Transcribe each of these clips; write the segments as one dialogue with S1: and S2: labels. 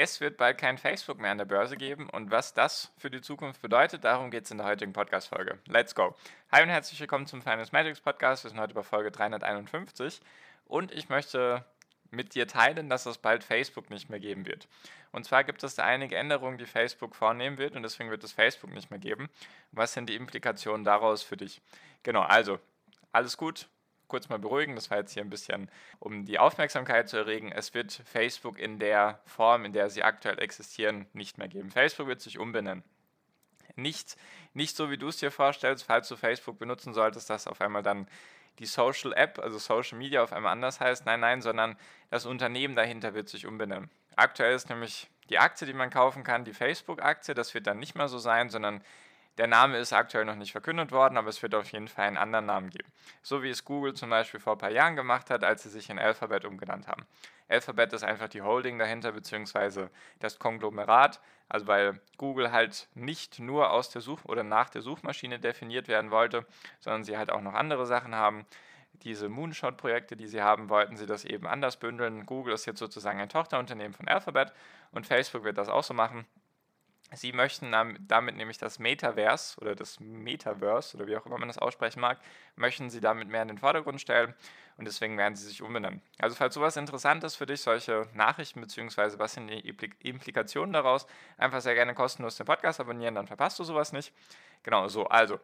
S1: Es wird bald kein Facebook mehr an der Börse geben und was das für die Zukunft bedeutet, darum geht es in der heutigen Podcast-Folge. Let's go! Hi und herzlich willkommen zum Finance Magics Podcast. Wir sind heute bei Folge 351 und ich möchte mit dir teilen, dass es bald Facebook nicht mehr geben wird. Und zwar gibt es da einige Änderungen, die Facebook vornehmen wird und deswegen wird es Facebook nicht mehr geben. Was sind die Implikationen daraus für dich? Genau, also alles gut, kurz mal beruhigen. Das war jetzt hier ein bisschen, um die Aufmerksamkeit zu erregen. Es wird Facebook in der Form, in der sie aktuell existieren, nicht mehr geben. Facebook wird sich umbenennen. Nicht, nicht so, wie du es dir vorstellst, falls du Facebook benutzen solltest, dass auf einmal dann die Social App, also Social Media auf einmal anders heißt. Nein, nein, sondern das Unternehmen dahinter wird sich umbenennen. Aktuell ist nämlich die Aktie, die man kaufen kann, die Facebook-Aktie. Das wird dann nicht mehr so sein, sondern der Name ist aktuell noch nicht verkündet worden, aber es wird auf jeden Fall einen anderen Namen geben. So wie es Google zum Beispiel vor ein paar Jahren gemacht hat, als sie sich in Alphabet umgenannt haben. Alphabet ist einfach die Holding dahinter, beziehungsweise das Konglomerat. Also weil Google halt nicht nur aus der Such- oder nach der Suchmaschine definiert werden wollte, sondern sie halt auch noch andere Sachen haben. Diese Moonshot-Projekte, die sie haben, wollten sie das eben anders bündeln. Google ist jetzt sozusagen ein Tochterunternehmen von Alphabet und Facebook wird das auch so machen. Sie möchten damit nämlich das Metaverse oder das Metaverse oder wie auch immer man das aussprechen mag, möchten Sie damit mehr in den Vordergrund stellen und deswegen werden Sie sich umbenennen. Also falls sowas interessant ist für dich, solche Nachrichten bzw. was sind die Implikationen daraus, einfach sehr gerne kostenlos den Podcast abonnieren, dann verpasst du sowas nicht. Genau so, also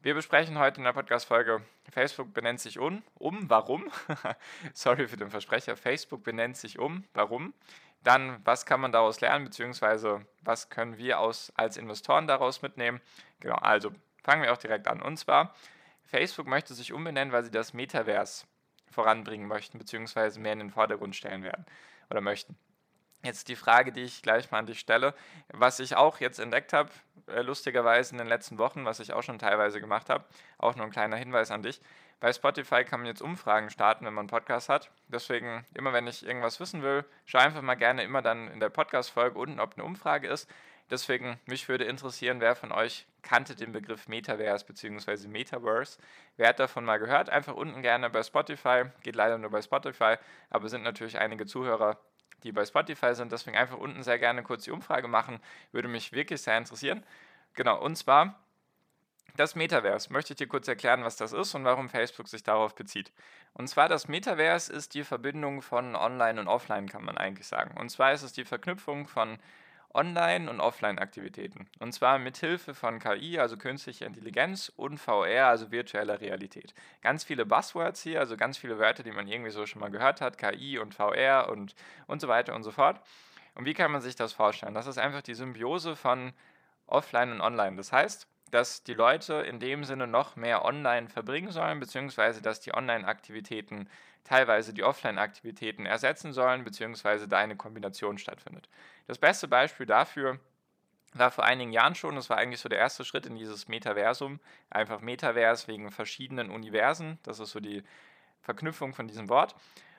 S1: wir besprechen heute in der Podcast-Folge, Facebook benennt sich um. Um, warum? Sorry für den Versprecher. Facebook benennt sich um. Warum? Dann, was kann man daraus lernen, beziehungsweise was können wir aus, als Investoren daraus mitnehmen? Genau, also fangen wir auch direkt an. Und zwar, Facebook möchte sich umbenennen, weil sie das Metaverse voranbringen möchten, beziehungsweise mehr in den Vordergrund stellen werden oder möchten. Jetzt die Frage, die ich gleich mal an dich stelle, was ich auch jetzt entdeckt habe, äh, lustigerweise in den letzten Wochen, was ich auch schon teilweise gemacht habe, auch nur ein kleiner Hinweis an dich. Bei Spotify kann man jetzt Umfragen starten, wenn man einen Podcast hat. Deswegen, immer wenn ich irgendwas wissen will, schau einfach mal gerne immer dann in der Podcast-Folge unten, ob eine Umfrage ist. Deswegen, mich würde interessieren, wer von euch kannte den Begriff Metaverse bzw. Metaverse. Wer hat davon mal gehört? Einfach unten gerne bei Spotify. Geht leider nur bei Spotify, aber sind natürlich einige Zuhörer, die bei Spotify sind. Deswegen einfach unten sehr gerne kurz die Umfrage machen. Würde mich wirklich sehr interessieren. Genau, und zwar das Metaverse. Möchte ich dir kurz erklären, was das ist und warum Facebook sich darauf bezieht. Und zwar das Metaverse ist die Verbindung von Online und Offline, kann man eigentlich sagen. Und zwar ist es die Verknüpfung von Online- und Offline-Aktivitäten. Und zwar mit Hilfe von KI, also künstlicher Intelligenz, und VR, also virtueller Realität. Ganz viele Buzzwords hier, also ganz viele Wörter, die man irgendwie so schon mal gehört hat, KI und VR und, und so weiter und so fort. Und wie kann man sich das vorstellen? Das ist einfach die Symbiose von Offline und Online. Das heißt, dass die Leute in dem Sinne noch mehr online verbringen sollen, beziehungsweise dass die Online-Aktivitäten teilweise die Offline-Aktivitäten ersetzen sollen, beziehungsweise da eine Kombination stattfindet. Das beste Beispiel dafür war vor einigen Jahren schon, das war eigentlich so der erste Schritt in dieses Metaversum, einfach Metaverse wegen verschiedenen Universen, das ist so die Verknüpfung von diesem Wort.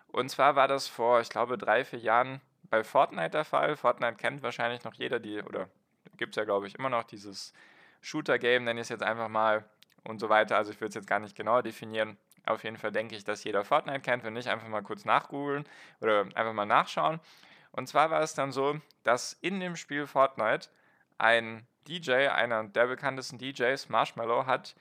S1: Und zwar war das vor, ich glaube, drei, vier Jahren bei Fortnite der Fall. Fortnite kennt wahrscheinlich noch jeder, die, oder gibt es ja, glaube ich, immer noch dieses Shooter-Game, nenne ich es jetzt einfach mal und so weiter. Also ich würde es jetzt gar nicht genauer definieren. Auf jeden Fall denke ich, dass jeder Fortnite kennt. Wenn nicht, einfach mal kurz nachgoogeln oder einfach mal nachschauen. Und zwar war es dann so, dass in dem Spiel Fortnite ein DJ, einer der bekanntesten DJs, Marshmallow, hat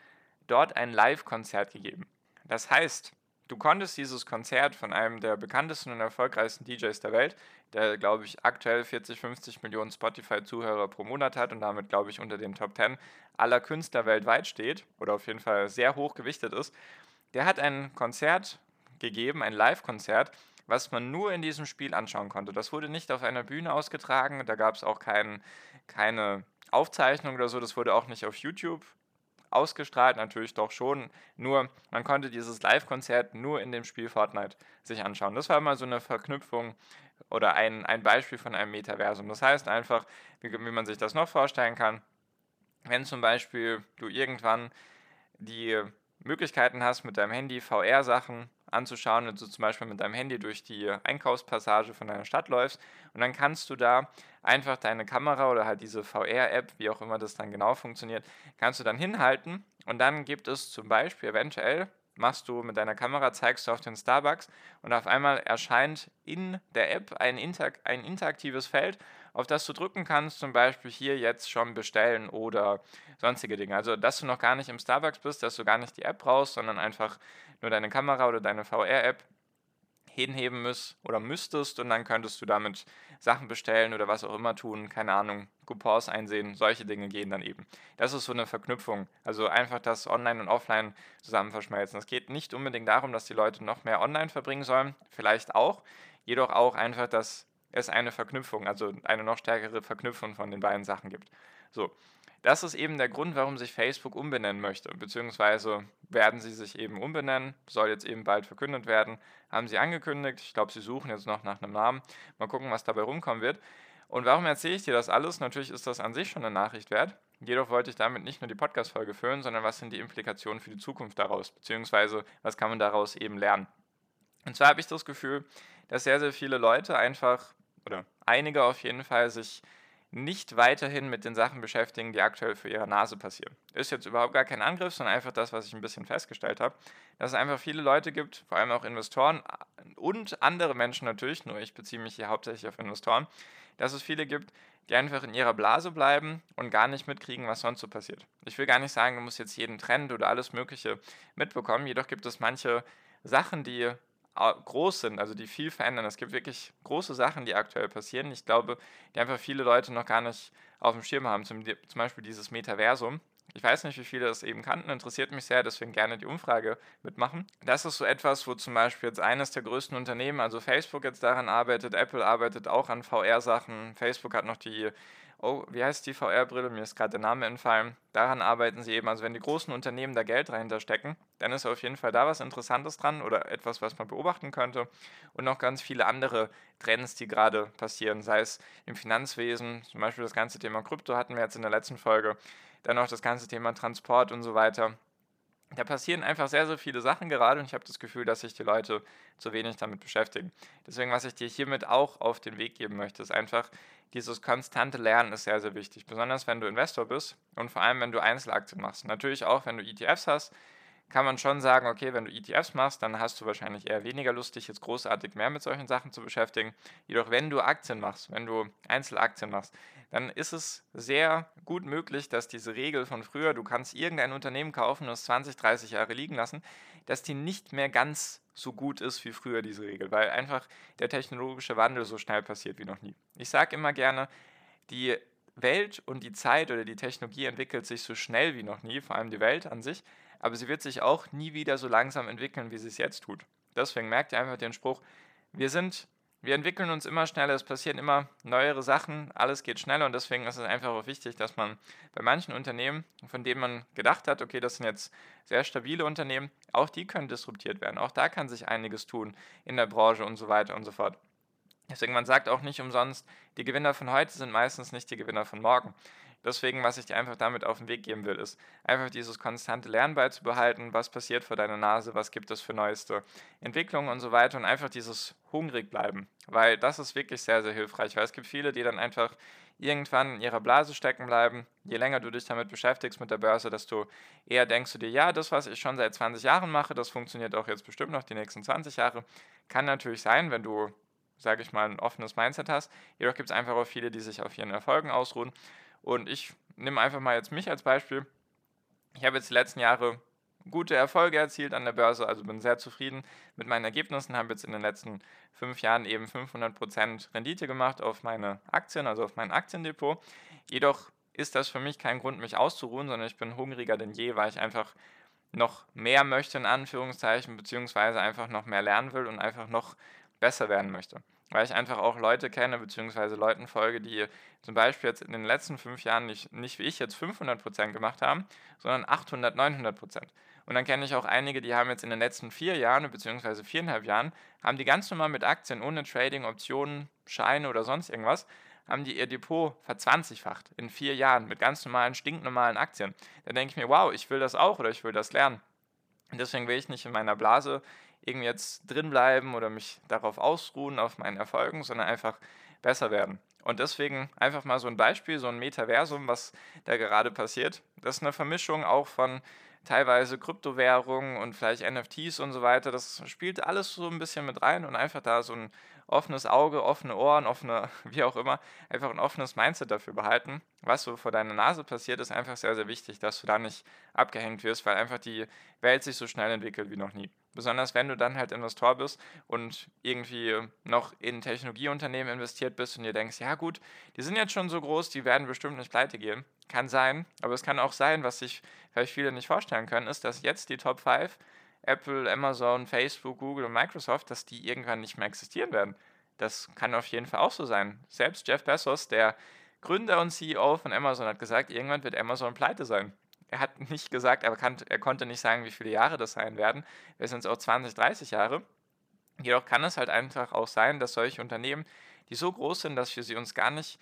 S1: dort ein Live-Konzert gegeben. Das heißt, du konntest dieses Konzert von einem der bekanntesten und erfolgreichsten DJs der Welt, der, glaube ich, aktuell 40, 50 Millionen Spotify-Zuhörer pro Monat hat und damit, glaube ich, unter den Top 10 aller Künstler weltweit steht oder auf jeden Fall sehr hoch gewichtet ist, der hat ein Konzert gegeben, ein Live-Konzert, was man nur in diesem Spiel anschauen konnte. Das wurde nicht auf einer Bühne ausgetragen, da gab es auch kein, keine Aufzeichnung oder so, das wurde auch nicht auf YouTube ausgestrahlt, natürlich doch schon. Nur man konnte dieses Live-Konzert nur in dem Spiel Fortnite sich anschauen. Das war immer so eine Verknüpfung oder ein, ein Beispiel von einem Metaversum. Das heißt einfach, wie, wie man sich das noch vorstellen kann, wenn zum Beispiel du irgendwann die Möglichkeiten hast, mit deinem Handy VR-Sachen anzuschauen, wenn du zum Beispiel mit deinem Handy durch die Einkaufspassage von deiner Stadt läufst und dann kannst du da einfach deine Kamera oder halt diese VR-App, wie auch immer das dann genau funktioniert, kannst du dann hinhalten und dann gibt es zum Beispiel eventuell machst du mit deiner Kamera, zeigst du auf den Starbucks und auf einmal erscheint in der App ein, Interakt ein interaktives Feld, auf das du drücken kannst, zum Beispiel hier jetzt schon bestellen oder sonstige Dinge. Also, dass du noch gar nicht im Starbucks bist, dass du gar nicht die App brauchst, sondern einfach nur deine Kamera oder deine VR-App hinheben müsst oder müsstest und dann könntest du damit Sachen bestellen oder was auch immer tun, keine Ahnung, Coupons einsehen, solche Dinge gehen dann eben. Das ist so eine Verknüpfung, also einfach das Online und Offline zusammen verschmelzen. Es geht nicht unbedingt darum, dass die Leute noch mehr online verbringen sollen, vielleicht auch, jedoch auch einfach, dass es eine Verknüpfung, also eine noch stärkere Verknüpfung von den beiden Sachen gibt. So, das ist eben der Grund, warum sich Facebook umbenennen möchte, beziehungsweise werden sie sich eben umbenennen, soll jetzt eben bald verkündet werden, haben sie angekündigt. Ich glaube, sie suchen jetzt noch nach einem Namen. Mal gucken, was dabei rumkommen wird. Und warum erzähle ich dir das alles? Natürlich ist das an sich schon eine Nachricht wert. Jedoch wollte ich damit nicht nur die Podcast-Folge füllen, sondern was sind die Implikationen für die Zukunft daraus, beziehungsweise was kann man daraus eben lernen. Und zwar habe ich das Gefühl, dass sehr, sehr viele Leute einfach, oder einige auf jeden Fall, sich nicht weiterhin mit den Sachen beschäftigen, die aktuell für ihre Nase passieren. Ist jetzt überhaupt gar kein Angriff, sondern einfach das, was ich ein bisschen festgestellt habe, dass es einfach viele Leute gibt, vor allem auch Investoren und andere Menschen natürlich, nur ich beziehe mich hier hauptsächlich auf Investoren, dass es viele gibt, die einfach in ihrer Blase bleiben und gar nicht mitkriegen, was sonst so passiert. Ich will gar nicht sagen, du musst jetzt jeden Trend oder alles Mögliche mitbekommen, jedoch gibt es manche Sachen, die groß sind, also die viel verändern. Es gibt wirklich große Sachen, die aktuell passieren. Ich glaube, die einfach viele Leute noch gar nicht auf dem Schirm haben. Zum, zum Beispiel dieses Metaversum. Ich weiß nicht, wie viele das eben kannten, interessiert mich sehr, deswegen gerne die Umfrage mitmachen. Das ist so etwas, wo zum Beispiel jetzt eines der größten Unternehmen, also Facebook jetzt daran arbeitet, Apple arbeitet auch an VR-Sachen, Facebook hat noch die oh, wie heißt die VR-Brille? Mir ist gerade der Name entfallen. Daran arbeiten sie eben. Also wenn die großen Unternehmen da Geld dahinter stecken, dann ist auf jeden Fall da was Interessantes dran oder etwas, was man beobachten könnte. Und noch ganz viele andere Trends, die gerade passieren, sei es im Finanzwesen, zum Beispiel das ganze Thema Krypto hatten wir jetzt in der letzten Folge, dann auch das ganze Thema Transport und so weiter. Da passieren einfach sehr, sehr viele Sachen gerade und ich habe das Gefühl, dass sich die Leute zu wenig damit beschäftigen. Deswegen, was ich dir hiermit auch auf den Weg geben möchte, ist einfach, dieses konstante Lernen ist sehr, sehr wichtig. Besonders wenn du Investor bist und vor allem, wenn du Einzelaktien machst. Natürlich auch, wenn du ETFs hast, kann man schon sagen, okay, wenn du ETFs machst, dann hast du wahrscheinlich eher weniger Lust, dich jetzt großartig mehr mit solchen Sachen zu beschäftigen. Jedoch, wenn du Aktien machst, wenn du Einzelaktien machst, dann ist es sehr gut möglich, dass diese Regel von früher, du kannst irgendein Unternehmen kaufen und es 20, 30 Jahre liegen lassen, dass die nicht mehr ganz so gut ist wie früher, diese Regel, weil einfach der technologische Wandel so schnell passiert wie noch nie. Ich sage immer gerne, die Welt und die Zeit oder die Technologie entwickelt sich so schnell wie noch nie, vor allem die Welt an sich, aber sie wird sich auch nie wieder so langsam entwickeln, wie sie es jetzt tut. Deswegen merkt ihr einfach den Spruch, wir sind, wir entwickeln uns immer schneller, es passieren immer neuere Sachen, alles geht schneller und deswegen ist es einfach auch wichtig, dass man bei manchen Unternehmen, von denen man gedacht hat, okay, das sind jetzt sehr stabile Unternehmen, auch die können disruptiert werden. Auch da kann sich einiges tun in der Branche und so weiter und so fort. Deswegen, man sagt auch nicht umsonst, die Gewinner von heute sind meistens nicht die Gewinner von morgen. Deswegen, was ich dir einfach damit auf den Weg geben will, ist einfach dieses konstante Lernen beizubehalten, was passiert vor deiner Nase, was gibt es für neueste Entwicklungen und so weiter und einfach dieses hungrig bleiben, weil das ist wirklich sehr, sehr hilfreich, weil es gibt viele, die dann einfach irgendwann in ihrer Blase stecken bleiben. Je länger du dich damit beschäftigst mit der Börse, desto eher denkst du dir, ja, das, was ich schon seit 20 Jahren mache, das funktioniert auch jetzt bestimmt noch die nächsten 20 Jahre. Kann natürlich sein, wenn du, sage ich mal, ein offenes Mindset hast. Jedoch gibt es einfach auch viele, die sich auf ihren Erfolgen ausruhen und ich nehme einfach mal jetzt mich als Beispiel. Ich habe jetzt die letzten Jahre gute Erfolge erzielt an der Börse, also bin sehr zufrieden mit meinen Ergebnissen, habe jetzt in den letzten fünf Jahren eben 500% Rendite gemacht auf meine Aktien, also auf mein Aktiendepot. Jedoch ist das für mich kein Grund, mich auszuruhen, sondern ich bin hungriger denn je, weil ich einfach noch mehr möchte, in Anführungszeichen, beziehungsweise einfach noch mehr lernen will und einfach noch besser werden möchte. Weil ich einfach auch Leute kenne, beziehungsweise Leuten folge, die zum Beispiel jetzt in den letzten fünf Jahren nicht, nicht wie ich jetzt 500% gemacht haben, sondern 800, 900%. Und dann kenne ich auch einige, die haben jetzt in den letzten vier Jahren, beziehungsweise viereinhalb Jahren, haben die ganz normal mit Aktien, ohne Trading, Optionen, Scheine oder sonst irgendwas, haben die ihr Depot verzwanzigfacht in vier Jahren mit ganz normalen, stinknormalen Aktien. Da denke ich mir, wow, ich will das auch oder ich will das lernen. Und deswegen will ich nicht in meiner Blase irgendwie jetzt drin bleiben oder mich darauf ausruhen, auf meinen Erfolgen, sondern einfach besser werden. Und deswegen einfach mal so ein Beispiel, so ein Metaversum, was da gerade passiert. Das ist eine Vermischung auch von teilweise Kryptowährungen und vielleicht NFTs und so weiter. Das spielt alles so ein bisschen mit rein und einfach da so ein offenes Auge, offene Ohren, offene, wie auch immer, einfach ein offenes Mindset dafür behalten. Was so vor deiner Nase passiert, ist einfach sehr, sehr wichtig, dass du da nicht abgehängt wirst, weil einfach die Welt sich so schnell entwickelt wie noch nie. Besonders wenn du dann halt Investor bist und irgendwie noch in Technologieunternehmen investiert bist und dir denkst, ja gut, die sind jetzt schon so groß, die werden bestimmt nicht pleite gehen. Kann sein, aber es kann auch sein, was sich vielleicht viele nicht vorstellen können, ist, dass jetzt die Top 5 Apple, Amazon, Facebook, Google und Microsoft, dass die irgendwann nicht mehr existieren werden. Das kann auf jeden Fall auch so sein. Selbst Jeff Bezos, der Gründer und CEO von Amazon, hat gesagt, irgendwann wird Amazon pleite sein. Er hat nicht gesagt, er, kann, er konnte nicht sagen, wie viele Jahre das sein werden. Es sind auch 20, 30 Jahre. Jedoch kann es halt einfach auch sein, dass solche Unternehmen, die so groß sind, dass wir sie uns gar nicht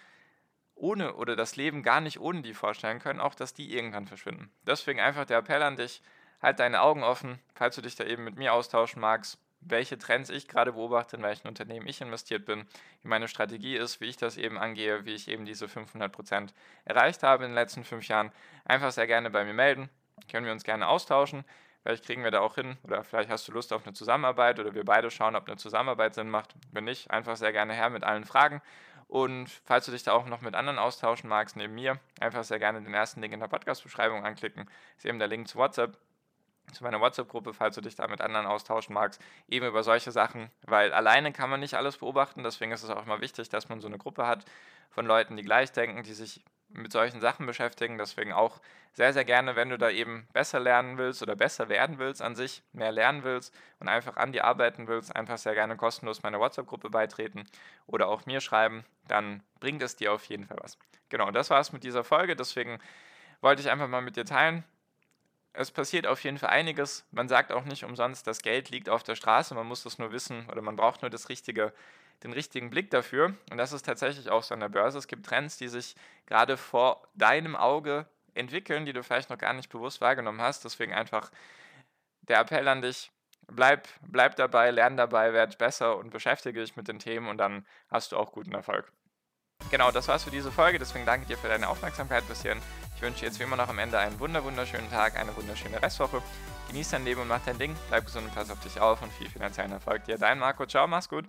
S1: ohne oder das Leben gar nicht ohne die vorstellen können, auch dass die irgendwann verschwinden. Deswegen einfach der Appell an dich, halt deine Augen offen, falls du dich da eben mit mir austauschen magst, welche Trends ich gerade beobachte, in welchen Unternehmen ich investiert bin, wie meine Strategie ist, wie ich das eben angehe, wie ich eben diese 500% erreicht habe in den letzten fünf Jahren. Einfach sehr gerne bei mir melden, können wir uns gerne austauschen. Vielleicht kriegen wir da auch hin oder vielleicht hast du Lust auf eine Zusammenarbeit oder wir beide schauen, ob eine Zusammenarbeit Sinn macht. Wenn nicht, einfach sehr gerne her mit allen Fragen. Und falls du dich da auch noch mit anderen austauschen magst, neben mir, einfach sehr gerne den ersten Link in der Podcast-Beschreibung anklicken. Ist eben der Link zu WhatsApp zu meiner WhatsApp-Gruppe, falls du dich da mit anderen austauschen magst, eben über solche Sachen, weil alleine kann man nicht alles beobachten, deswegen ist es auch immer wichtig, dass man so eine Gruppe hat von Leuten, die gleich denken, die sich mit solchen Sachen beschäftigen, deswegen auch sehr, sehr gerne, wenn du da eben besser lernen willst oder besser werden willst an sich, mehr lernen willst und einfach an dir arbeiten willst, einfach sehr gerne kostenlos meiner WhatsApp-Gruppe beitreten oder auch mir schreiben, dann bringt es dir auf jeden Fall was. Genau, das war es mit dieser Folge, deswegen wollte ich einfach mal mit dir teilen, es passiert auf jeden Fall einiges. Man sagt auch nicht umsonst, das Geld liegt auf der Straße, man muss das nur wissen oder man braucht nur das richtige, den richtigen Blick dafür. Und das ist tatsächlich auch so an der Börse. Es gibt Trends, die sich gerade vor deinem Auge entwickeln, die du vielleicht noch gar nicht bewusst wahrgenommen hast. Deswegen einfach der Appell an dich, bleib, bleib dabei, lern dabei, werd besser und beschäftige dich mit den Themen und dann hast du auch guten Erfolg. Genau, das war's für diese Folge. Deswegen danke dir für deine Aufmerksamkeit bis hierhin. Ich wünsche jetzt wie immer noch am Ende einen wunder wunderschönen Tag, eine wunderschöne Restwoche. Genieß dein Leben und mach dein Ding. Bleib gesund und pass auf dich auf und viel finanziellen Erfolg dir. Dein Marco. Ciao, mach's gut.